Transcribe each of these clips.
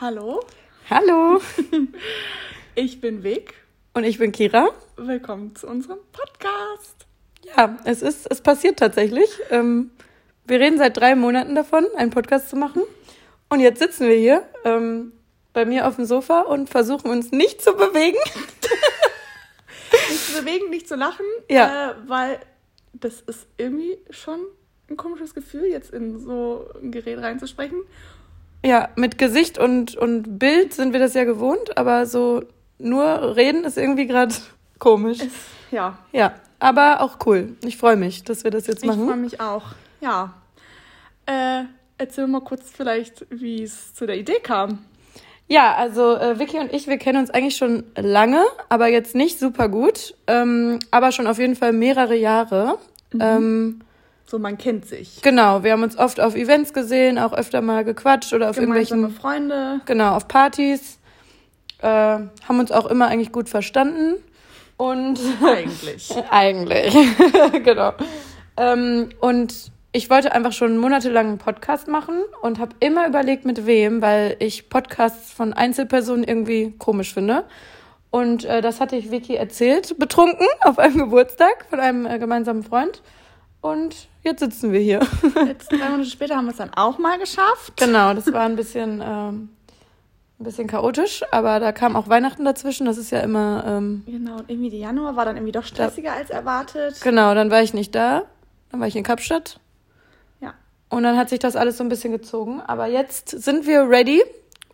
Hallo, Hallo. ich bin Vic. Und ich bin Kira. Willkommen zu unserem Podcast. Ja, es ist, es passiert tatsächlich. Ähm, wir reden seit drei Monaten davon, einen Podcast zu machen. Und jetzt sitzen wir hier ähm, bei mir auf dem Sofa und versuchen uns nicht zu bewegen. Nicht zu bewegen, nicht zu lachen, Ja. äh, weil das ist irgendwie schon ein komisches Gefühl, jetzt in so ein Gerät reinzusprechen. Ja, mit Gesicht und, und Bild sind wir das ja gewohnt, aber so nur reden ist irgendwie gerade komisch. Es, ja, Ja, aber auch cool. Ich freue mich, dass wir das jetzt ich freue machen. mich auch. Ja. Äh, erzähl mal kurz vielleicht, wie es zu der Idee kam. Ja, also äh, Vicky und ich, wir kennen uns eigentlich schon lange, aber jetzt nicht super gut, ähm, aber schon auf jeden Fall mehrere Jahre. Ähm, So, man kennt sich. genau, wir haben uns oft auf Events gesehen, auch öfter mal gequatscht oder auf Gemeinsame irgendwelchen, Freunde. genau, auf Partys. Äh, haben uns auch immer eigentlich gut verstanden und Eigentlich. Eigentlich, genau. Ähm, und ich wollte einfach schon monatelang einen Podcast machen und habe immer überlegt, mit wem, weil ich Podcasts von Einzelpersonen irgendwie komisch finde. Und äh, das hatte ich Vicky erzählt, betrunken auf einem Geburtstag von einem äh, gemeinsamen Freund. Und jetzt sitzen wir hier. Jetzt, drei Monate später haben wir es dann auch mal geschafft. genau, das war ein bisschen, ähm, ein bisschen chaotisch, aber da kam auch Weihnachten dazwischen. Das ist ja immer, ähm, Genau, und irgendwie der Januar war dann irgendwie doch stressiger als erwartet. genau, dann war ich nicht da. Dann war ich in Kapstadt. Ja. Und dann hat sich das alles so ein bisschen gezogen. Aber jetzt sind wir ready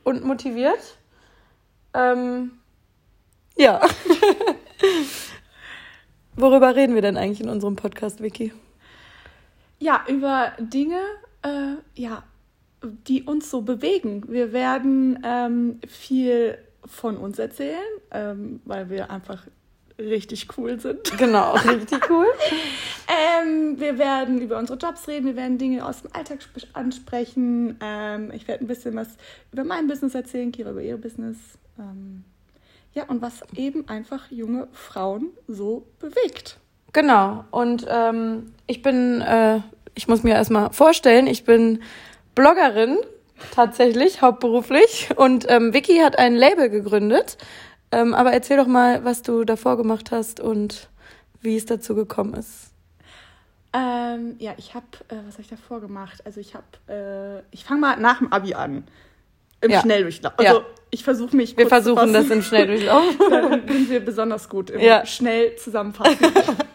und motiviert. Ähm, ja. Worüber reden wir denn eigentlich in unserem Podcast, Vicky? Ja, über Dinge, äh, ja, die uns so bewegen. Wir werden ähm, viel von uns erzählen, ähm, weil wir einfach richtig cool sind. Genau, richtig cool. Ähm, wir werden über unsere Jobs reden, wir werden Dinge aus dem Alltag sp- ansprechen. Ähm, ich werde ein bisschen was über mein Business erzählen, Kira über ihr Business. Ähm, ja, und was eben einfach junge Frauen so bewegt. Genau. Und ähm, ich bin, äh, ich muss mir erstmal vorstellen, ich bin Bloggerin tatsächlich, hauptberuflich. Und ähm, Vicky hat ein Label gegründet. Ähm, aber erzähl doch mal, was du davor gemacht hast und wie es dazu gekommen ist. Ähm, ja, ich habe, äh, was habe ich davor gemacht? Also ich habe, äh, ich fange mal nach dem Abi an. Im Ja. Schnelldurchlauf. Ja. Also ich versuche mich Wir versuchen das im Schnelldurchlauf. Dann sind wir besonders gut im Ja. schnell zusammenfassen.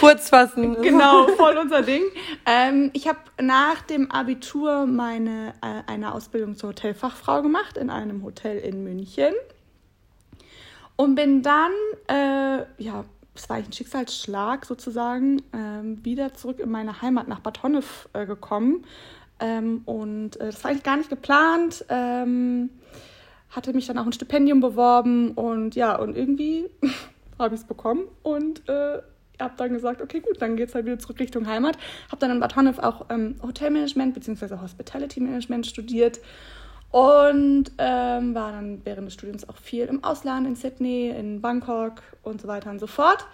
Kurz fassen. genau, voll unser Ding. Ähm, ich habe nach dem Abitur meine äh, eine Ausbildung zur Hotelfachfrau gemacht in einem Hotel in München und bin dann, äh, ja, es war ein Schicksalsschlag sozusagen, ähm, wieder zurück in meine Heimat nach Bad Honnef äh, gekommen. Ähm, und äh, das war eigentlich gar nicht geplant. Ähm, hatte mich dann auch ein Stipendium beworben und ja, und irgendwie habe ich es bekommen und äh, habe dann gesagt, okay, gut, dann geht's halt wieder zurück Richtung Heimat. Habe dann in Bad Honnef auch ähm, Hotelmanagement bzw. Hospitality Management studiert und ähm, war dann während des Studiums auch viel im Ausland, in Sydney, in Bangkok und so weiter und so fort.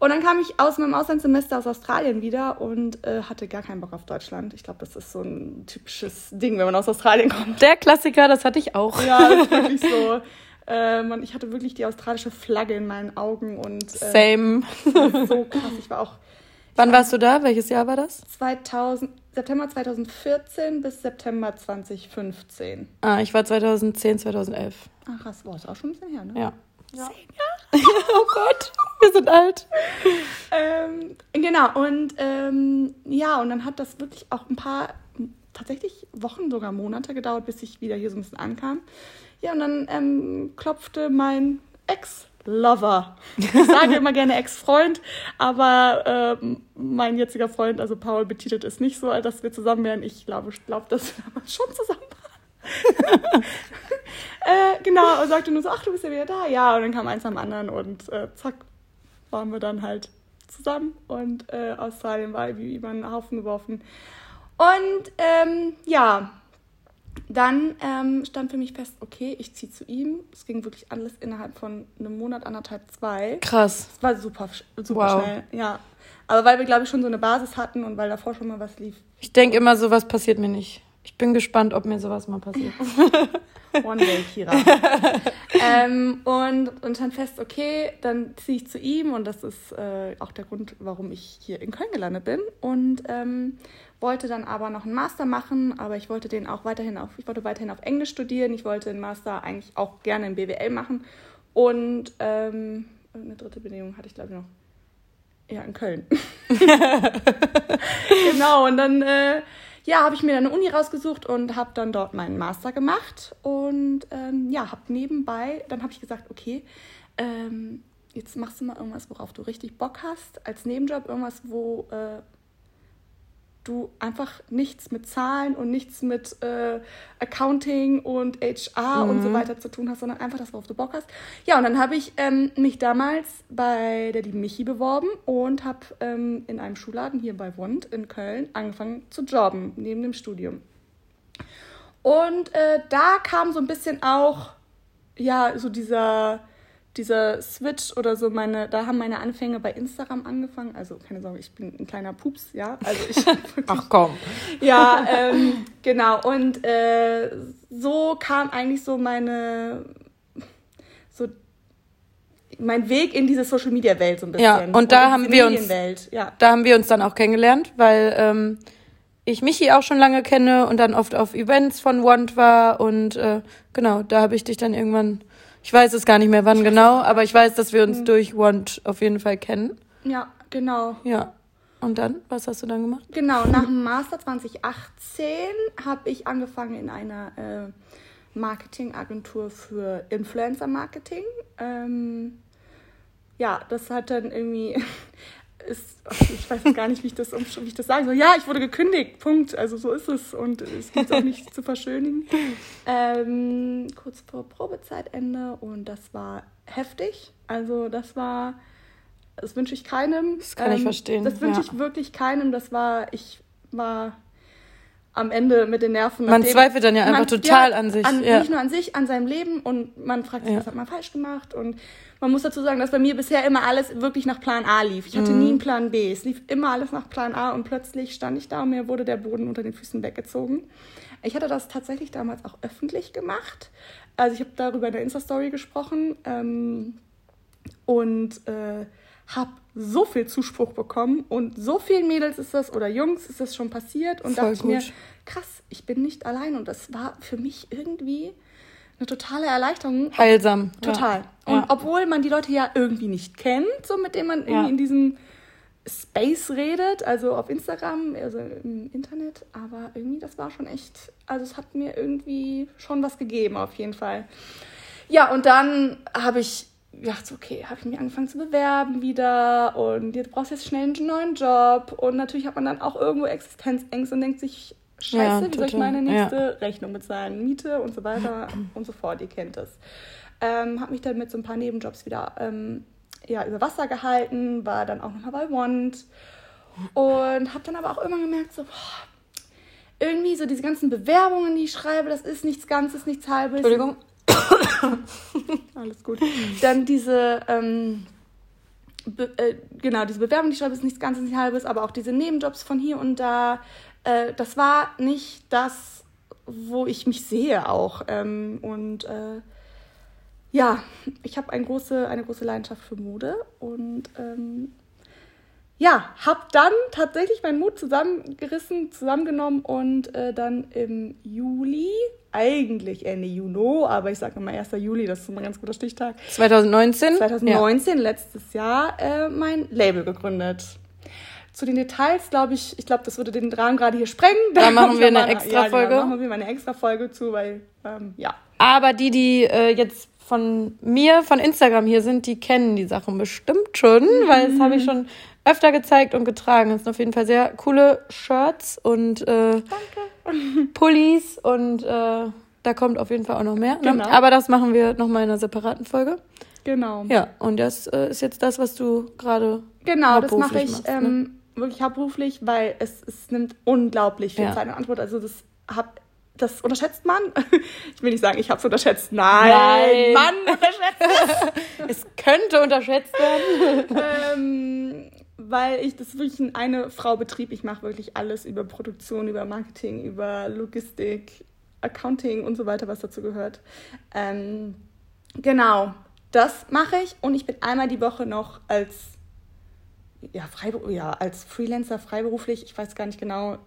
Und dann kam ich aus meinem Auslandssemester aus Australien wieder und äh, hatte gar keinen Bock auf Deutschland. Ich glaube, das ist so ein typisches Ding, wenn man aus Australien kommt. Der Klassiker, das hatte ich auch. Ja, das ist wirklich so. Äh, man, ich hatte wirklich die australische Flagge in meinen Augen und äh, Same. so krass. Ich war auch Wann warst du da? Welches Jahr war das? 2000, September 2014 bis September 2015. Ah, ich war 2010, 2011. Ach krass, boah, ist auch schon ein bisschen her, ne? Ja. Ja. oh Gott, wir sind alt. Ähm, genau, und ähm, ja, und dann hat das wirklich auch ein paar, tatsächlich Wochen, sogar Monate gedauert, bis ich wieder hier so ein bisschen ankam. Ja, und dann ähm, klopfte mein Ex-Lover. Ich sage immer gerne Ex-Freund, aber ähm, mein jetziger Freund, also Paul, betitelt es nicht so, dass wir zusammen wären. Ich glaube, ich dass wir schon zusammen waren. äh, genau, und sagte nur so, ach, du bist ja wieder da. Ja, und dann kam eins am anderen und äh, zack, waren wir dann halt zusammen und äh, Australien war wie über einen Haufen geworfen. Und ähm, ja, dann ähm, stand für mich fest, okay, ich ziehe zu ihm. Es ging wirklich alles innerhalb von einem Monat, anderthalb, zwei. Krass. Es war super, super Wow. schnell, ja. Aber weil wir, glaube ich, schon so eine Basis hatten und weil davor schon mal was lief. Ich denke immer, sowas passiert mir nicht. Ich bin gespannt, ob mir sowas mal passiert. One Day Kira. Ähm, und, und stand fest, okay, dann ziehe ich zu ihm und das ist äh, auch der Grund, warum ich hier in Köln gelandet bin. Und ähm, wollte dann aber noch einen Master machen, aber ich wollte den auch weiterhin auf, ich wollte weiterhin auf Englisch studieren. Ich wollte den Master eigentlich auch gerne in BWL machen. Und ähm, eine dritte Bedingung hatte ich, glaube ich, noch. Ja, in Köln. genau, und dann äh, ja, habe ich mir dann eine Uni rausgesucht und habe dann dort meinen Master gemacht. Und ähm, ja, habe nebenbei, dann habe ich gesagt, okay, ähm, jetzt machst du mal irgendwas, worauf du richtig Bock hast, als Nebenjob, irgendwas, wo äh, du einfach nichts mit Zahlen und nichts mit äh, Accounting und HR mhm. und so mhm. weiter zu tun hast, sondern einfach das, worauf du Bock hast. Ja, und dann habe ich ähm, mich damals bei der lieben Michi beworben und habe ähm, in einem Schulladen hier bei Wund in Köln angefangen zu jobben, neben dem Studium. Und äh, da kam so ein bisschen auch, ja, so dieser dieser Switch oder so meine, da haben meine Anfänge bei Instagram angefangen. Also keine Sorge, ich bin ein kleiner Pups, ja. Also ich Ach komm. Ja, ähm, genau. Und äh, so kam eigentlich so meine so mein Weg in diese Social Media Welt so ein bisschen. Ja, und da und haben wir uns ja. da haben wir uns dann auch kennengelernt, weil ähm, ich Michi auch schon lange kenne und dann oft auf Events von Want war und äh, genau, da habe ich dich dann irgendwann ich weiß es gar nicht mehr, wann genau, aber ich weiß, dass wir uns mhm. durch Want auf jeden Fall kennen. Ja, genau. Ja. Und dann, was hast du dann gemacht? Genau, nach dem Master 2018 habe ich angefangen in einer äh, Marketingagentur für Influencer-Marketing. Ähm, ja, das hat dann irgendwie ist, ich weiß gar nicht, wie ich das, wie ich das sagen soll. Ja, ich wurde gekündigt, Punkt. Also so ist es und es gibt auch nicht zu verschönigen. Ähm, kurz vor Probezeitende und das war heftig. Also das war, das wünsche ich keinem. Das kann ähm, ich verstehen. Das wünsche ja. ich wirklich keinem. Das war, ich war am Ende mit den Nerven. Man zweifelt dann ja einfach total ja, an sich. An, ja. Nicht nur an sich, an seinem Leben und man fragt sich, was hat man falsch gemacht und man muss dazu sagen, dass bei mir bisher immer alles wirklich nach Plan A lief. Ich hatte mhm. nie einen Plan B. Es lief immer alles nach Plan A und plötzlich stand ich da und mir wurde der Boden unter den Füßen weggezogen. Ich hatte das tatsächlich damals auch öffentlich gemacht. Also ich habe darüber in der Insta-Story gesprochen ähm, und äh, habe so viel Zuspruch bekommen und so vielen Mädels ist das oder Jungs ist das schon passiert und Voll dachte gut. mir, krass, ich bin nicht allein und das war für mich irgendwie eine totale Erleichterung. Heilsam. Total. Ja. Und ja. obwohl man die Leute ja irgendwie nicht kennt, so mit denen man irgendwie in diesem Space redet, also auf Instagram, also im Internet, aber irgendwie, das war schon echt, also es hat mir irgendwie schon was gegeben, auf jeden Fall. Ja, und dann habe ich gedacht, okay, habe ich mich angefangen zu bewerben wieder und jetzt brauchst du jetzt schnell einen neuen Job und natürlich hat man dann auch irgendwo Existenzängste und denkt sich, Scheiße, ja, wie soll ich meine nächste ja. Rechnung bezahlen? Miete und so weiter und so fort, ihr kennt es. Ähm, habe mich dann mit so ein paar Nebenjobs wieder ähm, ja, über Wasser gehalten, war dann auch nochmal bei Want und habe dann aber auch immer gemerkt, so, boah, irgendwie so diese ganzen Bewerbungen, die ich schreibe, das ist nichts Ganzes, nichts Halbes. Entschuldigung. Alles gut. Dann diese, ähm, Be äh, genau, diese Bewerbung, die ich schreibe, ist nichts Ganzes, nichts Halbes, aber auch diese Nebenjobs von hier und da, äh, das war nicht das, wo ich mich sehe auch. Ähm, und äh, ja, ich habe ein große, eine große Leidenschaft für Mode und ähm, ja, habe dann tatsächlich meinen Mut zusammengerissen, zusammengenommen und äh, dann im Juli, eigentlich Ende Juni, aber ich sage immer 1. Juli, das ist immer ein ganz guter Stichtag. 2019? 2019, ja. letztes Jahr, äh, mein Label gegründet zu den Details, glaube ich, ich glaube, das würde den Rahmen gerade hier sprengen. Da, da machen wir eine extra ja, Folge. Da machen wir mal eine extra Folge zu, weil, ähm, ja. Aber die, die äh, jetzt von mir, von Instagram hier sind, die kennen die Sachen bestimmt schon, mhm. weil das habe ich schon öfter gezeigt und getragen. Das sind auf jeden Fall sehr coole Shirts und äh, Pullis und äh, da kommt auf jeden Fall auch noch mehr. Ne? Genau. Aber das machen wir nochmal in einer separaten Folge. Genau. Ja, und das äh, ist jetzt das, was du gerade. Genau, das mache ich. Machst, ne? ähm, wirklich hauptberuflich, weil es, es nimmt unglaublich viel ja. Zeit und Antwort. Also das hab, das unterschätzt man. Ich will nicht sagen, ich habe es unterschätzt. Nein, Nein, Mann unterschätzt es. es könnte unterschätzt werden. ähm, weil ich das wirklich ein eine Frau Betrieb. Ich mache wirklich alles über Produktion, über Marketing, über Logistik, Accounting und so weiter, was dazu gehört. Ähm, genau, das mache ich und ich bin einmal die Woche noch als ja, ja, als Freelancer freiberuflich, ich weiß gar nicht genau,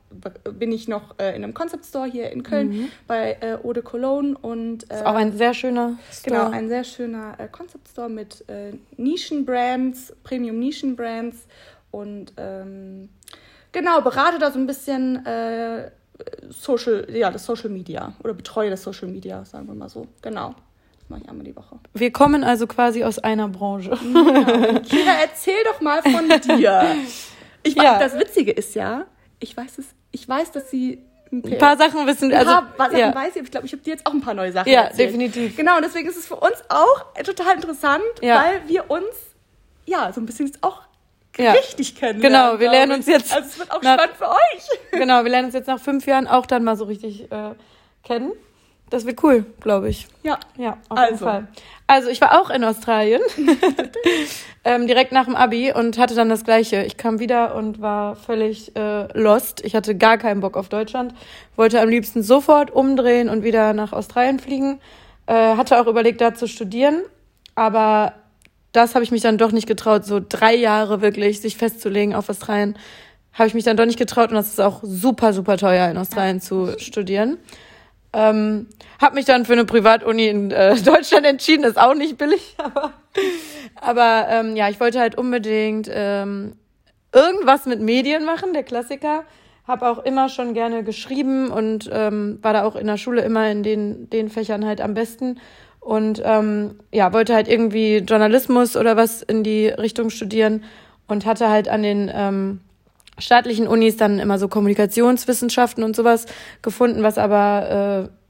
bin ich noch äh, in einem Concept Store hier in Köln mhm. bei äh, Eau de Cologne und äh, ist auch ein sehr schöner Store. Genau, ein sehr schöner äh, Concept Store mit äh, Nischenbrands, Premium Nischenbrands und ähm, genau, berate da so ein bisschen äh, Social, ja, das Social Media oder betreue das Social Media, sagen wir mal so. Genau mache ich einmal die Woche. Wir kommen also quasi aus einer Branche. Ja. Kira, erzähl doch mal von dir. Ich ja. das Witzige ist ja, ich weiß es, ich weiß, dass sie ein, ein paar Sachen wissen. Also, ein paar Sachen ja. weiß ich. Ich glaube, ich habe dir jetzt auch ein paar neue Sachen Ja, erzählt. definitiv. Genau, und deswegen ist es für uns auch total interessant, ja. weil wir uns ja so ein bisschen jetzt auch ja. richtig kennen. Genau, wir lernen uns jetzt. Also es wird auch nach, spannend für euch. Genau, wir lernen uns jetzt nach fünf Jahren auch dann mal so richtig äh, kennen. Das wird cool, glaube ich. Ja. Ja, auf also. jeden Fall. Also, ich war auch in Australien, ähm, direkt nach dem Abi und hatte dann das Gleiche. Ich kam wieder und war völlig äh, lost. Ich hatte gar keinen Bock auf Deutschland, wollte am liebsten sofort umdrehen und wieder nach Australien fliegen. Äh, hatte auch überlegt, da zu studieren, aber das habe ich mich dann doch nicht getraut, so drei Jahre wirklich sich festzulegen auf Australien. Habe ich mich dann doch nicht getraut und das ist auch super, super teuer in Australien ja. zu studieren. Ähm, hab mich dann für eine Privatuni in äh, Deutschland entschieden, ist auch nicht billig, aber, aber ähm, ja, ich wollte halt unbedingt ähm, irgendwas mit Medien machen, der Klassiker. Hab auch immer schon gerne geschrieben und ähm, war da auch in der Schule immer in den, den Fächern halt am besten. Und ähm, ja, wollte halt irgendwie Journalismus oder was in die Richtung studieren und hatte halt an den ähm, staatlichen Unis dann immer so Kommunikationswissenschaften und sowas gefunden, was aber äh,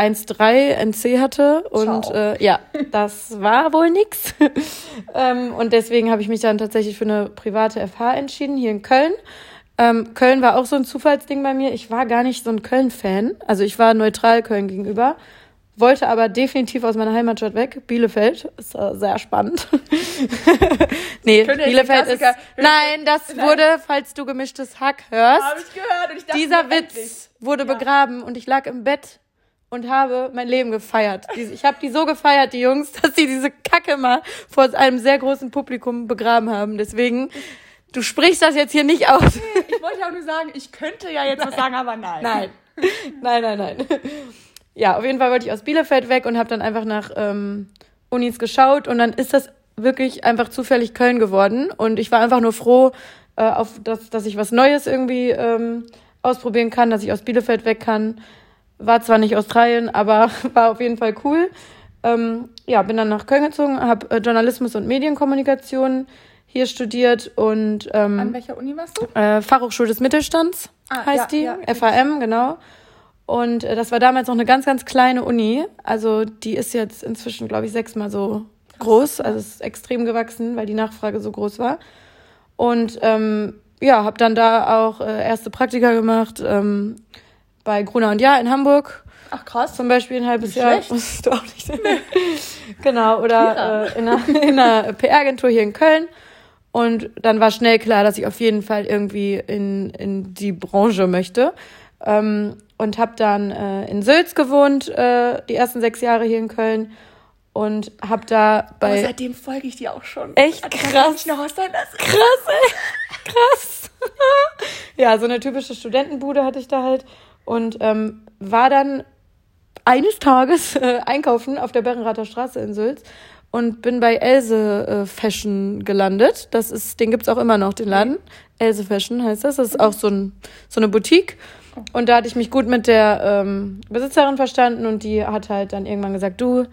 1,3 NC hatte. Und äh, ja, das war wohl nix. ähm, und deswegen habe ich mich dann tatsächlich für eine private FH entschieden, hier in Köln. Ähm, Köln war auch so ein Zufallsding bei mir. Ich war gar nicht so ein Köln-Fan. Also ich war neutral Köln gegenüber wollte aber definitiv aus meiner Heimatstadt weg. Bielefeld ist äh, sehr spannend. nee, Bielefeld ist. Nein, das nein. wurde, falls du gemischtes Hack hörst. Hab ich gehört und ich dachte, dieser Witz endlich. wurde ja. begraben und ich lag im Bett und habe mein Leben gefeiert. Ich habe die so gefeiert, die Jungs, dass sie diese Kacke mal vor einem sehr großen Publikum begraben haben. Deswegen, du sprichst das jetzt hier nicht aus. Ich wollte auch nur sagen, ich könnte ja jetzt nein. was sagen, aber nein. Nein. Nein, nein, nein ja, auf jeden Fall wollte ich aus Bielefeld weg und habe dann einfach nach ähm, Unis geschaut und dann ist das wirklich einfach zufällig Köln geworden und ich war einfach nur froh, äh, auf das, dass ich was Neues irgendwie ähm, ausprobieren kann, dass ich aus Bielefeld weg kann. War zwar nicht Australien, aber war auf jeden Fall cool. Ähm, ja, bin dann nach Köln gezogen, habe äh, Journalismus und Medienkommunikation hier studiert und ähm, an welcher Uni warst du? Äh, Fachhochschule des Mittelstands ah, heißt ja, die, ja, FAM, genau. Und äh, das war damals noch eine ganz, ganz kleine Uni. Also die ist jetzt inzwischen, glaube ich, sechsmal so groß. Also ist extrem gewachsen, weil die Nachfrage so groß war. Und ähm, ja, habe dann da auch äh, erste Praktika gemacht ähm, bei Gruner und Jahr in Hamburg. Ach krass. Zum Beispiel ein halbes Jahr. Wusstest du auch nicht. genau, oder äh, in einer, in einer PR-Agentur hier in Köln. Und dann war schnell klar, dass ich auf jeden Fall irgendwie in, in die Branche möchte. Ähm, und habe dann äh, in Sülz gewohnt, äh, die ersten sechs Jahre hier in Köln. Und habe da bei. Aber seitdem folge ich dir auch schon. Echt krass. Noch aus deiner krass, ey. Krass. ja, so eine typische Studentenbude hatte ich da halt. Und ähm, war dann eines Tages äh, einkaufen auf der Berrenrather Straße in Sülz und bin bei Else äh, Fashion gelandet. Das ist, den gibt's auch immer noch, den Laden. Else Fashion heißt das. Das ist auch so, ein, so eine Boutique. Und da hatte ich mich gut mit der ähm, Besitzerin verstanden und die hat halt dann irgendwann gesagt, du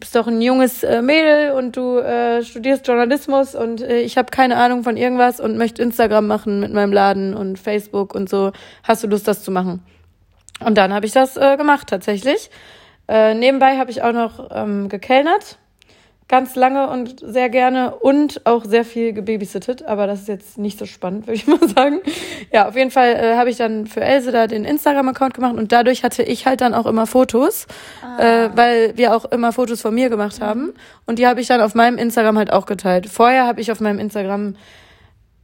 bist doch ein junges äh, Mädel und du äh, studierst Journalismus und äh, ich habe keine Ahnung von irgendwas und möchte Instagram machen mit meinem Laden und Facebook und so. Hast du Lust, das zu machen? Und dann habe ich das äh, gemacht tatsächlich. Äh, nebenbei habe ich auch noch ähm, gekellnert ganz lange und sehr gerne und auch sehr viel gebabysittet, aber das ist jetzt nicht so spannend, würde ich mal sagen. Ja, auf jeden Fall äh, habe ich dann für Else da den Instagram-Account gemacht und dadurch hatte ich halt dann auch immer Fotos, ah. äh, weil wir auch immer Fotos von mir gemacht haben und die habe ich dann auf meinem Instagram halt auch geteilt. Vorher habe ich auf meinem Instagram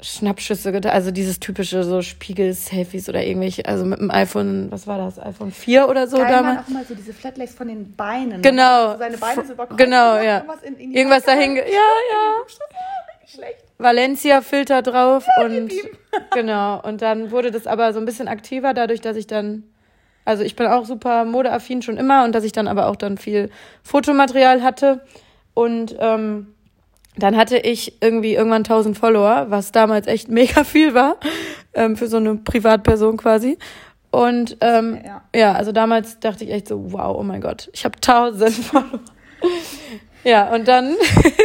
Schnappschüsse getan, also dieses typische so Spiegel-Selfies oder irgendwelche, also mit dem iPhone, was war das, iPhone 4 oder so Geil damals. auch mal so diese Flatlays von den Beinen. Genau. So seine Beine so über Kreuz Genau, ja. Irgendwas, in, in Irgendwas dahin, ja, ja. Ah. Valencia-Filter drauf und ihm. genau. Und dann wurde das aber so ein bisschen aktiver, dadurch, dass ich dann, also ich bin auch super modeaffin schon immer und dass ich dann aber auch dann viel Fotomaterial hatte. Und ähm, dann hatte ich irgendwie irgendwann 1000 Follower, was damals echt mega viel war, ähm, für so eine Privatperson quasi. Und ähm, Ja. ja, also damals dachte ich echt so, wow, oh mein Gott, ich habe 1000 Follower. ja, und dann,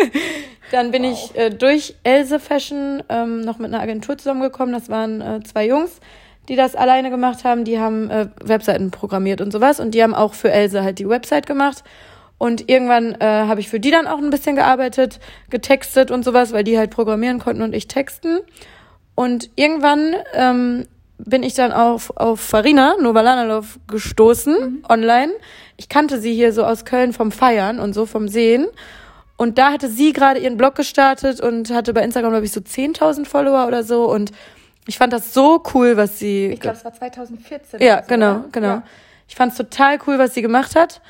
dann bin Wow. ich äh, durch Else Fashion ähm, noch mit einer Agentur zusammengekommen. Das waren äh, zwei Jungs, die das alleine gemacht haben. Die haben äh, Webseiten programmiert und sowas. Und die haben auch für Else halt die Website gemacht. Und irgendwann äh, habe ich für die dann auch ein bisschen gearbeitet, getextet und sowas, weil die halt programmieren konnten und ich texten. Und irgendwann ähm, bin ich dann auf, auf Farina Novalanalov gestoßen, online. Ich kannte sie hier so aus Köln vom Feiern und so, vom Sehen. Und da hatte sie gerade ihren Blog gestartet und hatte bei Instagram, glaube ich, so 10.000 Follower oder so. Und ich fand das so cool, was sie... Ich glaube, es war 2014. Ja, so, genau, oder? genau. Ja. Ich fand's total cool, was sie gemacht hat.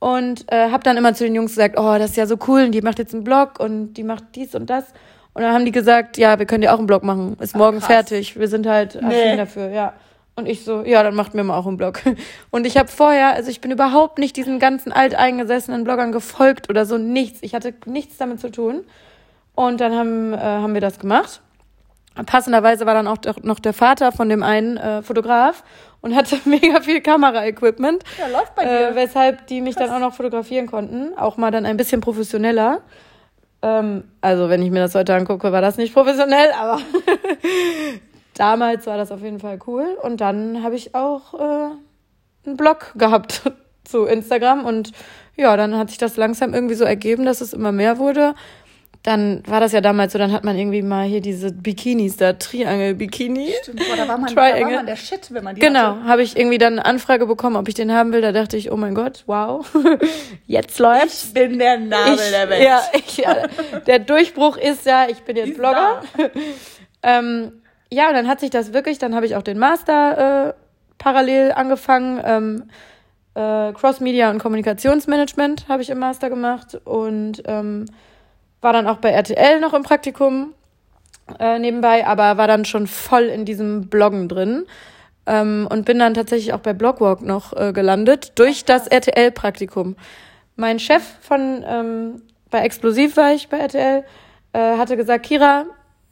Und äh, habe dann immer zu den Jungs gesagt, oh, das ist ja so cool, und die macht jetzt einen Blog und die macht dies und das. Und dann haben die gesagt, ja, wir können dir auch einen Blog machen. Ist morgen krass. fertig. Wir sind halt Nee. dafür, ja. Und ich so, ja, dann macht mir mal auch einen Blog. Und ich habe vorher, also ich bin überhaupt nicht diesen ganzen alteingesessenen Bloggern gefolgt oder so, nichts. Ich hatte nichts damit zu tun. Und dann haben, äh, haben wir das gemacht. Passenderweise war dann auch noch der Vater von dem einen äh, Fotograf und hatte mega viel Kameraequipment. Ja, läuft bei dir. Äh, weshalb die mich dann auch noch fotografieren konnten. Auch mal dann ein bisschen professioneller. Ähm, also, wenn ich mir das heute angucke, war das nicht professionell, aber damals war das auf jeden Fall cool. Und dann habe ich auch äh, einen Blog gehabt zu Instagram. Und ja, dann hat sich das langsam irgendwie so ergeben, dass es immer mehr wurde. Dann war das ja damals so, dann hat man irgendwie mal hier diese Bikinis da, Triangle-Bikini. Stimmt, boah, da war man, da war man der Shit, wenn man die Genau, habe ich irgendwie dann eine Anfrage bekommen, ob ich den haben will. Da dachte ich, oh mein Gott, wow, jetzt läuft's. Ich bin der Nabel Ich, der Welt. ja, ich, ja, der Durchbruch ist ja, ich bin jetzt Ist Blogger. ähm, ja, und dann hat sich das wirklich, dann habe ich auch den Master äh, parallel angefangen. Ähm, äh, Cross-Media und Kommunikationsmanagement habe ich im Master gemacht und ähm, war dann auch bei RTL noch im Praktikum äh, nebenbei, aber war dann schon voll in diesem Bloggen drin. Ähm, und bin dann tatsächlich auch bei Blogwalk noch äh, gelandet durch das RTL-Praktikum. Mein Chef von ähm, bei Explosiv war ich bei RTL, äh, hatte gesagt, Kira,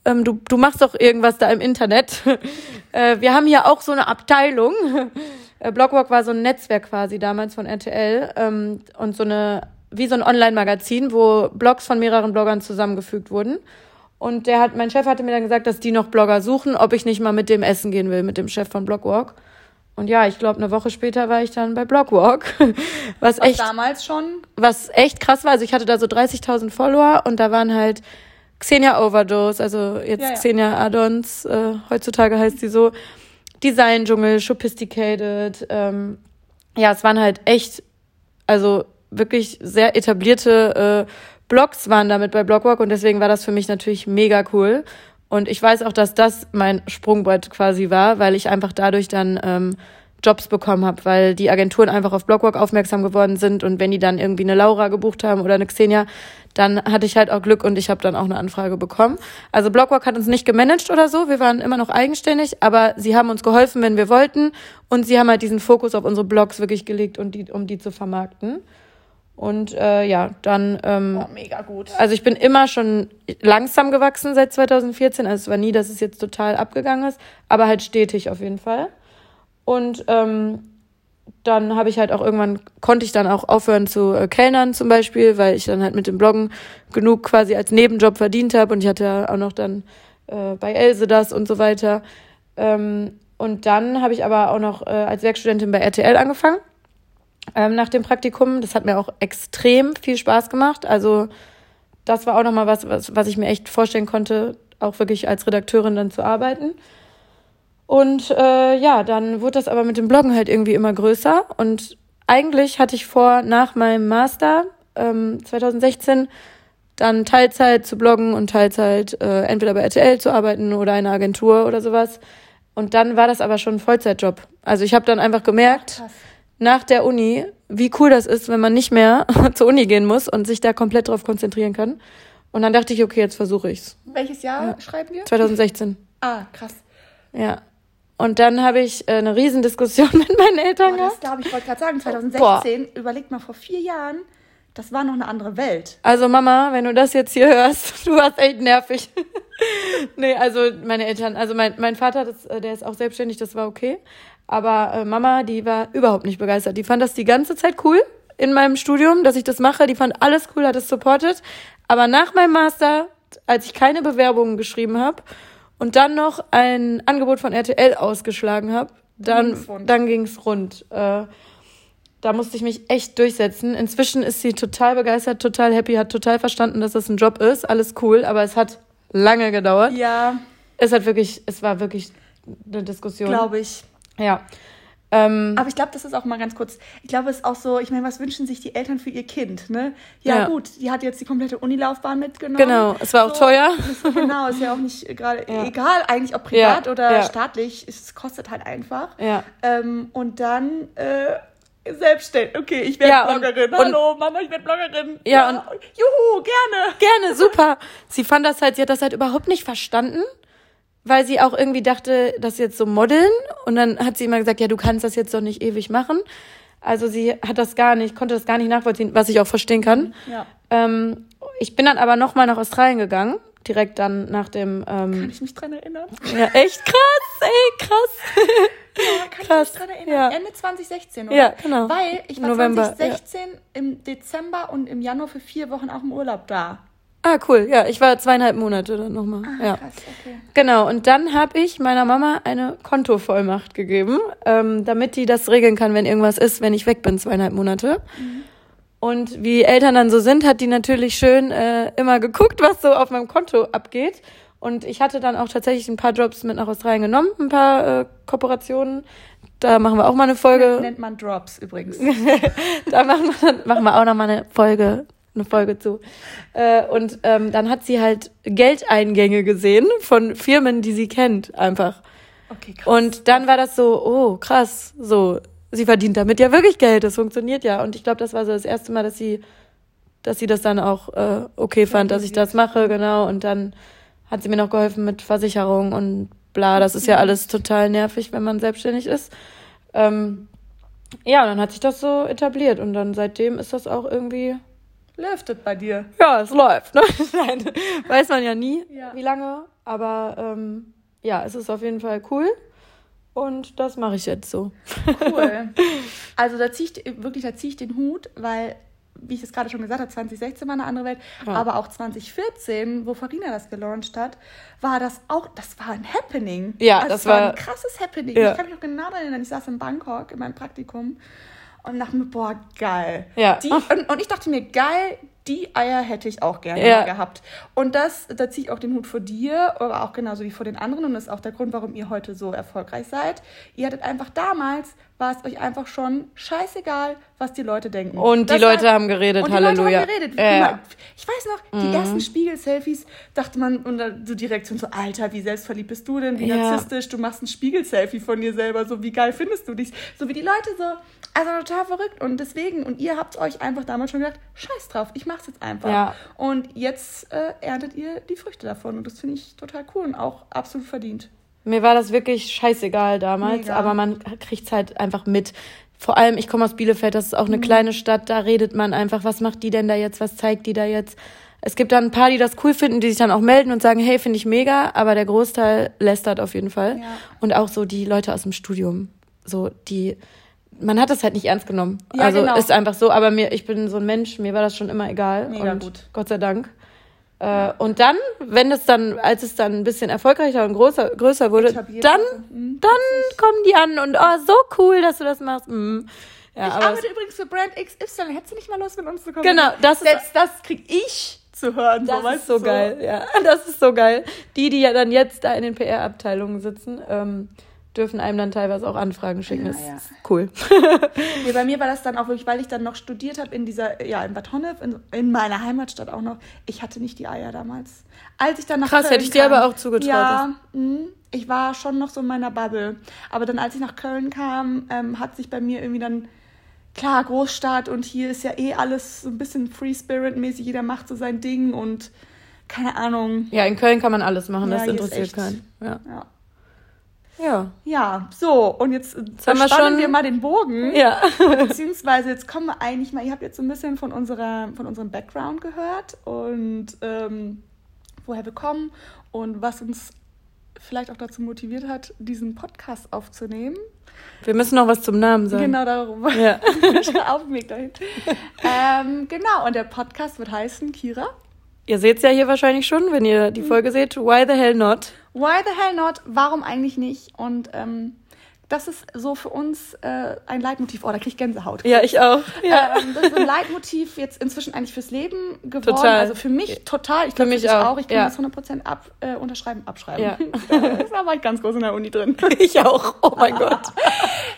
ähm, du, du machst doch irgendwas da im Internet. äh, wir haben hier auch so eine Abteilung. äh, Blogwalk war so ein Netzwerk quasi damals von RTL ähm, und so eine wie so ein Online-Magazin, wo Blogs von mehreren Bloggern zusammengefügt wurden. Und der hat, mein Chef hatte mir dann gesagt, dass die noch Blogger suchen, ob ich nicht mal mit dem essen gehen will, mit dem Chef von Blogwalk. Und ja, ich glaube, eine Woche später war ich dann bei Blogwalk, was Was echt, damals schon. was echt krass war. Also ich hatte da so 30.000 Follower und da waren halt Xenia Overdose, also jetzt Ja, ja. Xenia Adons, äh, heutzutage heißt sie so, Design Dschungel, Sophisticated, ähm, ja, es waren halt echt, also wirklich sehr etablierte äh, Blogs waren damit bei Blogwalk und deswegen war das für mich natürlich mega cool. Und ich weiß auch, dass das mein Sprungbrett quasi war, weil ich einfach dadurch dann ähm, Jobs bekommen habe, weil die Agenturen einfach auf Blogwalk aufmerksam geworden sind und wenn die dann irgendwie eine Laura gebucht haben oder eine Xenia, dann hatte ich halt auch Glück und ich habe dann auch eine Anfrage bekommen. Also Blogwalk hat uns nicht gemanagt oder so, wir waren immer noch eigenständig, aber sie haben uns geholfen, wenn wir wollten und sie haben halt diesen Fokus auf unsere Blogs wirklich gelegt, und die, um die zu vermarkten. Und äh, ja, dann ähm, Oh, mega gut. also ich bin immer schon langsam gewachsen seit 2014. Also es war nie, dass es jetzt total abgegangen ist, aber halt stetig auf jeden Fall. Und ähm, dann habe ich halt auch irgendwann, konnte ich dann auch aufhören zu äh, Kellnern zum Beispiel, weil ich dann halt mit dem Bloggen genug quasi als Nebenjob verdient habe. Und ich hatte ja auch noch dann äh, bei Else das und so weiter. Ähm, und dann habe ich aber auch noch äh, als Werkstudentin bei RTL angefangen ähm, nach dem Praktikum. Das hat mir auch extrem viel Spaß gemacht. Also das war auch nochmal was, was, was ich mir echt vorstellen konnte, auch wirklich als Redakteurin dann zu arbeiten. Und äh, ja, dann wurde das aber mit dem Bloggen halt irgendwie immer größer. Und eigentlich hatte ich vor, nach meinem Master ähm, 2016 dann Teilzeit zu bloggen und Teilzeit äh, entweder bei RTL zu arbeiten oder einer Agentur oder sowas. Und dann war das aber schon ein Vollzeitjob. Also ich habe dann einfach gemerkt, Krass. Nach der Uni, wie cool das ist, wenn man nicht mehr zur Uni gehen muss und sich da komplett drauf konzentrieren kann. Und dann dachte ich, okay, jetzt versuche ich's. Welches Jahr schreiben wir? 2016. Ah, krass. Ja. Und dann habe ich äh, eine Riesendiskussion mit meinen Eltern Boah, gehabt. das glaube ich, wollte gerade sagen, 2016, überlegt mal vor vier Jahren, das war noch eine andere Welt. Also Mama, wenn du das jetzt hier hörst, du warst echt nervig. nee, also meine Eltern, also mein, mein Vater, das, äh, der ist auch selbstständig, das war okay. Aber äh, Mama, die war überhaupt nicht begeistert. Die fand das die ganze Zeit cool in meinem Studium, dass ich das mache. Die fand alles cool, hat es supportet. Aber nach meinem Master, als ich keine Bewerbungen geschrieben habe und dann noch ein Angebot von RTL ausgeschlagen habe, dann, ging's dann ging's rund. Äh, da musste ich mich echt durchsetzen. Inzwischen ist sie total begeistert, total happy, hat total verstanden, dass das ein Job ist. Alles cool, aber es hat lange gedauert. Ja, Es hat wirklich, es war wirklich eine Diskussion. glaube ich. Ja. Ähm, Aber ich glaube, das ist auch mal ganz kurz. Ich glaube, es ist auch so, ich meine, was wünschen sich die Eltern für ihr Kind, ne? Ja, Ja. gut, die hat jetzt die komplette Unilaufbahn mitgenommen. Genau, es war auch teuer. Ist, genau, ist ja auch nicht gerade Ja. egal, eigentlich ob privat Ja, oder ja. staatlich, es kostet halt einfach. ja. Ähm, und dann äh, selbstständig. Okay, ich werde Ja, Bloggerin. und- Hallo, Mama, ich werde Bloggerin. Ja, und- juhu, gerne. Gerne, super. Sie fand das halt, sie hat das halt überhaupt nicht verstanden, weil sie auch irgendwie dachte, das jetzt so modeln. Und dann hat sie immer gesagt, ja, du kannst das jetzt doch nicht ewig machen. Also sie hat das gar nicht, konnte das gar nicht nachvollziehen, was ich auch verstehen kann. Ja. Ähm, ich bin dann aber nochmal nach Australien gegangen, direkt dann nach dem. Kann Ähm, ich mich dran erinnern? ja, echt krass, ey, krass. Ja, kann Krass, ich mich dran erinnern. ja. Ende 2016, oder? Ja, genau. Weil ich war November, 2016 im Dezember und im Januar für vier Wochen auch im Urlaub da. Ah, cool. Ja, ich war zweieinhalb Monate dann nochmal. ja. Ah, Krass, okay. Genau, und dann habe ich meiner Mama eine Kontovollmacht gegeben, ähm, damit die das regeln kann, wenn irgendwas ist, wenn ich weg bin, zweieinhalb Monate. Und wie Eltern dann so sind, hat die natürlich schön äh, immer geguckt, was so auf meinem Konto abgeht. Und ich hatte dann auch tatsächlich ein paar Jobs mit nach Australien genommen, ein paar äh, Kooperationen. Da machen wir auch mal eine Folge. Nennt man Drops übrigens. Da machen wir, machen wir auch noch mal eine Folge, eine Folge zu. Äh, und ähm, dann hat sie halt Geldeingänge gesehen von Firmen, die sie kennt, einfach. Okay, krass. Und dann war das so, oh, krass, so, sie verdient damit ja wirklich Geld, das funktioniert ja. Und ich glaube, das war so das erste Mal, dass sie, dass sie das dann auch äh, okay fand, dass ich das mache, genau. Und dann hat sie mir noch geholfen mit Versicherung und bla. Das ist ja alles total nervig, wenn man selbstständig ist. Ähm, ja, und dann hat sich das so etabliert und dann seitdem ist das auch irgendwie, Lüftet bei dir. ja, es läuft. Ne? Nein, weiß man ja nie, Ja. wie lange, aber ähm, ja, es ist auf jeden Fall cool und das mache ich jetzt so. Cool. Also da ziehe ich wirklich, da ziehe ich den Hut, weil, wie ich es gerade schon gesagt habe, 2016 war eine andere Welt, Ja. aber auch 2014, wo Farina das gelauncht hat, war das auch, das war ein Happening. Ja, also das war- ein krasses Happening. Ja. Ich kann mich noch genau daran erinnern, ich saß in Bangkok in meinem Praktikum und dachte mir, boah, geil. Ja. Die, und, und ich dachte mir, geil, die Eier hätte ich auch gerne Ja. gehabt. Und das, da ziehe ich auch den Hut vor dir, aber auch genauso wie vor den anderen. Und das ist auch der Grund, warum ihr heute so erfolgreich seid. Ihr hattet einfach damals, war es euch einfach schon scheißegal, was die Leute denken. Und die Das Leute war- haben geredet, und die Halleluja. Leute haben geredet. Ja, Mhm. Ich weiß noch, die ersten Spiegel-Selfies dachte man, und dann so direkt so, Alter, wie selbstverliebt bist du denn? Wie Ja. narzisstisch, du machst ein Spiegel-Selfie von dir selber, so wie geil findest du dich? So wie die Leute so, also total verrückt. Und deswegen, und ihr habt euch einfach damals schon gedacht, scheiß drauf, ich mach's jetzt einfach. Ja. Und jetzt äh, erntet ihr die Früchte davon. Und das finde ich total cool und auch absolut verdient. Mir war das wirklich scheißegal damals, Mega. aber man kriegt's halt einfach mit. Vor allem, ich komme aus Bielefeld, das ist auch eine kleine Stadt, da redet man einfach, was macht die denn da jetzt, was zeigt die da jetzt. Es gibt dann ein paar, die das cool finden, die sich dann auch melden und sagen, hey, finde ich mega, aber der Großteil lästert auf jeden Fall. Ja. Und auch so die Leute aus dem Studium, so die, man hat das halt nicht ernst genommen. Ja, also genau. ist einfach so, aber mir, ich bin so ein Mensch, mir war das schon immer egal. Mega und gut. Gott sei Dank. Äh, und dann, wenn es dann, als es dann ein bisschen erfolgreicher und größer, größer wurde, dann. Mhm. dann kommen die an und oh, so cool, dass du das machst. Mhm. Ja, Ich arbeite übrigens für Brand XY. Hättest du nicht mal Lust, mit uns zu kommen? Genau, das ist- Selbst das krieg ich zu hören. das so, ist so du, geil, ja. Das ist so geil. Die, die ja dann jetzt da in den PR-Abteilungen sitzen, ähm, dürfen einem dann teilweise auch Anfragen schicken. Ja, das ja. ist cool. Nee, bei mir war das dann auch wirklich, weil ich dann noch studiert habe in dieser, ja, in Bad Honnef, in, in meiner Heimatstadt auch noch. Ich hatte nicht die Eier damals. Als ich dann nach Krass, Köln hätte ich dir kam, aber auch zugetraut, Ja, mh, ich war schon noch so in meiner Bubble. Aber dann, als ich nach Köln kam, ähm, hat sich bei mir irgendwie dann, klar, Großstadt und hier ist ja eh alles so ein bisschen Free Spirit-mäßig. Jeder macht so sein Ding und keine Ahnung. Ja, in Köln kann man alles machen, Ja, das interessiert keinen. Ja. Ja. Ja. Ja, so, und jetzt, jetzt haben wir spannen schon- wir mal den Bogen. Ja. Beziehungsweise jetzt kommen wir eigentlich mal, ihr habt jetzt so ein bisschen von, unserer, von unserem Background gehört und ähm, woher wir kommen und was uns vielleicht auch dazu motiviert hat, diesen Podcast aufzunehmen. Wir müssen noch was zum Namen sagen. Genau darüber. Ja. Auf dem Weg dahin. ähm, genau, und der Podcast wird heißen, Kira, Ihr seht es ja hier wahrscheinlich schon, wenn ihr Mhm. die Folge seht. Why the hell not? Why the hell not? Warum eigentlich nicht? Und ähm, das ist so für uns äh, ein Leitmotiv. Oh, da krieg ich Gänsehaut. Ja, ich auch. Ja. Ähm, das ist ein Leitmotiv jetzt inzwischen eigentlich fürs Leben geworden. Total. Also für mich total. Ich glaube, mich auch, auch. Ich kann ja. das 100% ab, äh, unterschreiben, abschreiben. Ja. da war ich ganz groß in der Uni drin. Ich auch. Oh mein Gott.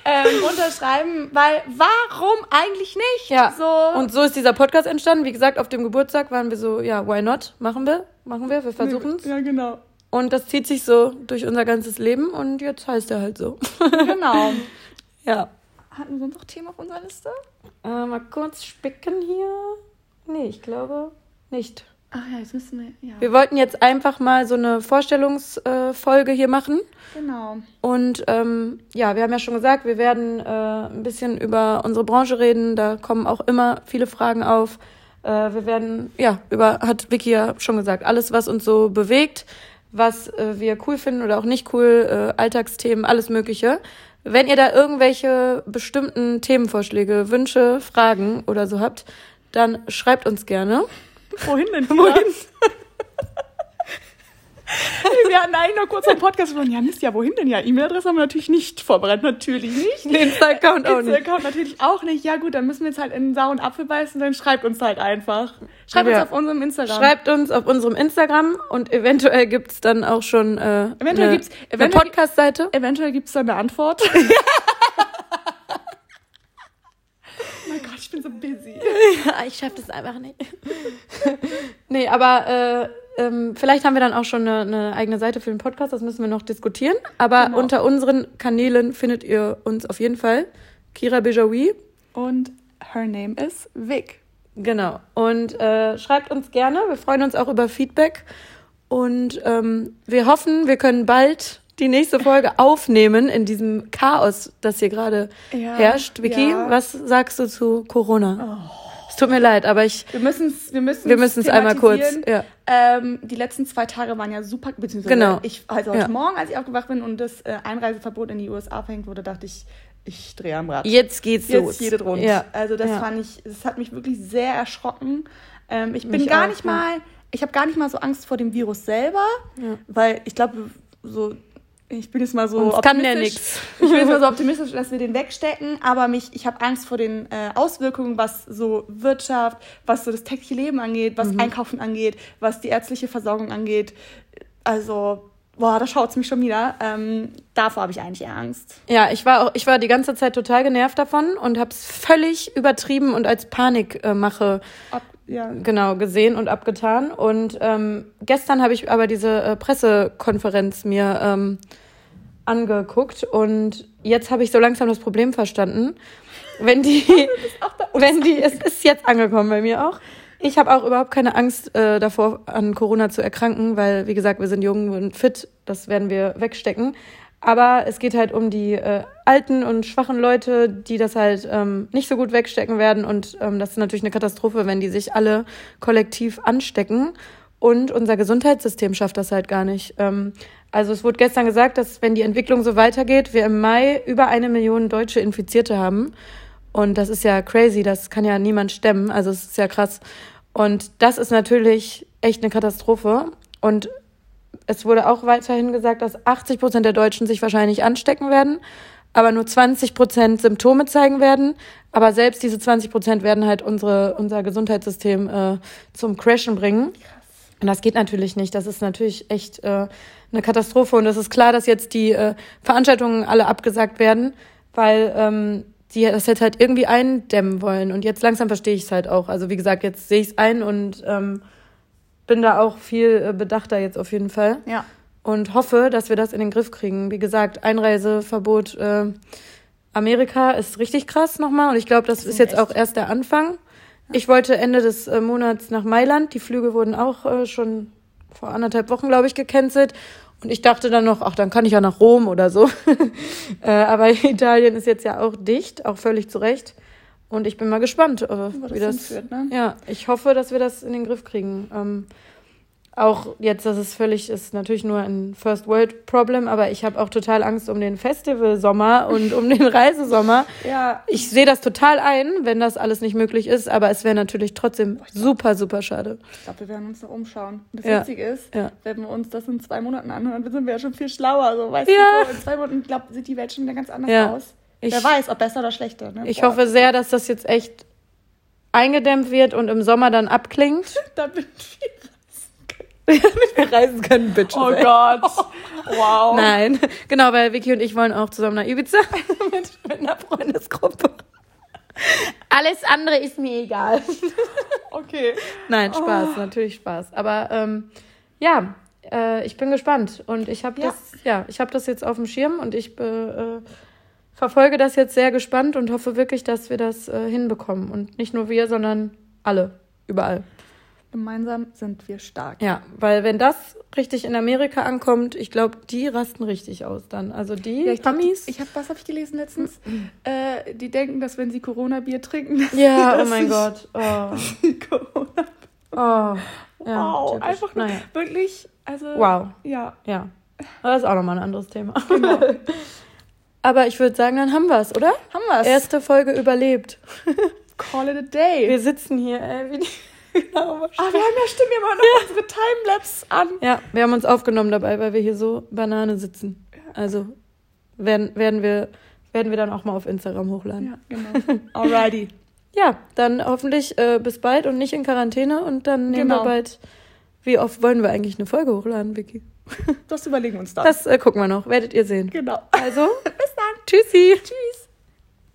ähm, unterschreiben, weil warum eigentlich nicht? Ja. So, Und so ist dieser Podcast entstanden. Wie gesagt, auf dem Geburtstag waren wir so, ja, why not? Machen wir. Machen wir. Wir versuchen es. Ja, genau. Und das zieht sich so durch unser ganzes Leben und jetzt heißt er halt so. Genau. ja. Hatten wir noch Themen auf unserer Liste? Äh, mal kurz spicken hier. Nee, ich glaube nicht. Ach ja, jetzt müssen wir. Ja, Wir wollten jetzt einfach mal so eine Vorstellungsfolge hier machen. genau. Und ähm, ja, wir haben ja schon gesagt, wir werden äh, ein bisschen über unsere Branche reden. Da kommen auch immer viele Fragen auf. Äh, wir werden, ja, über, hat Vicky ja schon gesagt, alles, was uns so bewegt, was äh, wir cool finden oder auch nicht cool, äh, Alltagsthemen, alles Mögliche. Wenn ihr da irgendwelche bestimmten Themenvorschläge, Wünsche, Fragen oder so habt, dann schreibt uns gerne. Wohin denn? Wohin? Wir hatten eigentlich noch kurz am Podcast gesprochen. Ja, Mist, ja, wohin denn? Ja, E-Mail-Adresse haben wir natürlich nicht vorbereitet. Natürlich nicht. Den Insta-Account auch nicht. Insta-Account natürlich auch nicht. Ja gut, dann müssen wir jetzt halt in den sauren Apfel beißen, dann schreibt uns halt einfach. Schreibt Ja. uns auf unserem Instagram. Schreibt uns auf unserem Instagram und eventuell gibt's dann auch schon äh, Eventuell eine, gibt's- eine eventuell- Podcast-Seite. Eventuell gibt es dann eine Antwort. oh mein Gott, ich bin so busy. Ja, ich schaffe das einfach nicht. nee, aber äh, ähm, vielleicht haben wir dann auch schon eine, eine eigene Seite für den Podcast, das müssen wir noch diskutieren. Aber Genau. unter unseren Kanälen findet ihr uns auf jeden Fall. Kira Bejawi. Und her name is Vic. Genau. Und äh, schreibt uns gerne. Wir freuen uns auch über Feedback. Und ähm, wir hoffen, wir können bald die nächste Folge aufnehmen in diesem Chaos, das hier gerade Ja, herrscht. Vicky, ja. was sagst du zu Corona? Es tut mir leid, aber ich, Wir müssen es wir müssen's wir müssen es einmal kurz. Ja. Ähm, die letzten zwei Tage waren ja super, beziehungsweise Genau. ich, also heute Ja. Morgen, als ich aufgewacht bin und das äh, Einreiseverbot in die USA verhängt wurde, dachte ich, ich drehe am Rad. Jetzt geht's Jetzt los. jede rund. Ja. Also das Ja. fand ich, das hat mich wirklich sehr erschrocken. Ähm, ich bin Mich gar auch, nicht mal, ich habe gar nicht mal so Angst vor dem Virus selber, weil ich glaube, so, ich bin jetzt mal so Uns kann der optimistisch. nix. Ich bin jetzt mal so optimistisch, dass wir den wegstecken, aber mich, ich habe Angst vor den äh, Auswirkungen, was so Wirtschaft, was so das tägliche Leben angeht, was Mhm. Einkaufen angeht, was die ärztliche Versorgung angeht. Also, boah, da schaut's mich schon wieder. Ähm, davor habe ich eigentlich eher Angst. Ja, ich war auch, ich war die ganze Zeit total genervt davon und habe es völlig übertrieben und als Panikmache Ab, ja, genau gesehen und abgetan. Und ähm, gestern habe ich aber diese äh, Pressekonferenz mir ähm, angeguckt und jetzt habe ich so langsam das Problem verstanden. Wenn die, wenn die, es ist jetzt angekommen bei mir auch. Ich habe auch überhaupt keine Angst äh, davor, an Corona zu erkranken, weil, wie gesagt, wir sind jung und fit, das werden wir wegstecken. Aber es geht halt um die äh, alten und schwachen Leute, die das halt ähm, nicht so gut wegstecken werden. Und ähm, das ist natürlich eine Katastrophe, wenn die sich alle kollektiv anstecken. Und unser Gesundheitssystem schafft das halt gar nicht. Ähm, also es wurde gestern gesagt, dass wenn die Entwicklung so weitergeht, wir im Mai über eine Million deutsche Infizierte haben. Und das ist ja crazy, das kann ja niemand stemmen. Also es ist ja krass. Und das ist natürlich echt eine Katastrophe. Und es wurde auch weiterhin gesagt, dass 80 Prozent der Deutschen sich wahrscheinlich anstecken werden, aber nur 20 Prozent Symptome zeigen werden. Aber selbst diese 20 Prozent werden halt unsere, unser Gesundheitssystem äh, zum Crashen bringen. Und das geht natürlich nicht. Das ist natürlich echt äh, eine Katastrophe. Und es ist klar, dass jetzt die äh, Veranstaltungen alle abgesagt werden, weil ähm, die das jetzt halt irgendwie eindämmen wollen. Und jetzt langsam verstehe ich es halt auch. Also wie gesagt, jetzt sehe ich es ein und ähm, bin da auch viel äh, bedachter jetzt auf jeden Fall. Ja. Und hoffe, dass wir das in den Griff kriegen. Wie gesagt, Einreiseverbot äh, Amerika ist richtig krass nochmal. Und ich glaube, das, Das ist jetzt auch echt- erst der Anfang. Ich wollte Ende des äh, Monats nach Mailand. Die Flüge wurden auch äh, schon vor anderthalb Wochen, glaube ich, gecancelt. Und ich dachte dann noch, ach, dann kann ich ja nach Rom oder so. äh, aber Italien ist jetzt ja auch dicht, auch völlig zu Recht. Und ich bin mal gespannt, äh, wie das. hinführt, ne? Ja, ich hoffe, dass wir das in den Griff kriegen. Ähm, auch jetzt, dass es völlig ist, natürlich nur ein First World Problem, aber ich habe auch total Angst um den Festivalsommer und um den Reisesommer. Ja. Ich sehe das total ein, wenn das alles nicht möglich ist, aber es wäre natürlich trotzdem super, super schade. Ich glaube, wir werden uns noch umschauen. Das Ja. Witzige ist, Ja. wenn wir uns das in zwei Monaten anhören, dann sind wir ja schon viel schlauer. So, weißt Ja. du, so in zwei Monaten glaub, sieht die Welt schon wieder ganz anders aus. Ich- Wer weiß, ob besser oder schlechter. Ne? Ich Boah, hoffe sehr, dass das jetzt echt eingedämmt wird und im Sommer dann abklingt. Damit wir Damit wir reisen können, Bitches. Oh ey. Gott. Wow. Nein, genau, weil Vicky und ich wollen auch zusammen nach Ibiza mit, mit einer Freundesgruppe. Alles andere ist mir egal. Okay. Nein, Spaß, natürlich Spaß. Aber ähm, ja, äh, ich bin gespannt und ich habe Ja. das, ja, ich habe das jetzt auf dem Schirm und ich äh, verfolge das jetzt sehr gespannt und hoffe wirklich, dass wir das äh, hinbekommen und nicht nur wir, sondern alle, überall. Gemeinsam sind wir stark. Ja, weil wenn das richtig in Amerika ankommt, ich glaube, die rasten richtig aus dann. Also die Ja, ich glaub, die, Amis. ich hab, was habe ich gelesen letztens? äh, die denken, dass wenn sie Corona-Bier trinken, dass ja, dass oh mein Gott. Oh, Corona. oh. Ja, wow, typisch. einfach nur, Naja. wirklich, also. Wow. Ja, Ja, aber das ist auch nochmal ein anderes Thema. genau. Aber ich würde sagen, dann haben wir es, oder? Haben wir's. Erste Folge überlebt. Call it a day. Wir sitzen hier, ey, wie die genau ah, wir haben ja stimmt, wir haben noch unsere Timelapse an. Ja, wir haben uns aufgenommen dabei, weil wir hier so Banane sitzen. Also werden, werden, wir, werden wir dann auch mal auf Instagram hochladen. Ja, genau. Alrighty. Ja, dann hoffentlich äh, bis bald und nicht in Quarantäne und dann nehmen Genau. wir bald. Wie oft wollen wir eigentlich eine Folge hochladen, Vicky? Das überlegen wir uns dann. Das äh, gucken wir noch, werdet ihr sehen. genau. Also, Bis dann. tschüssi. Tschüss.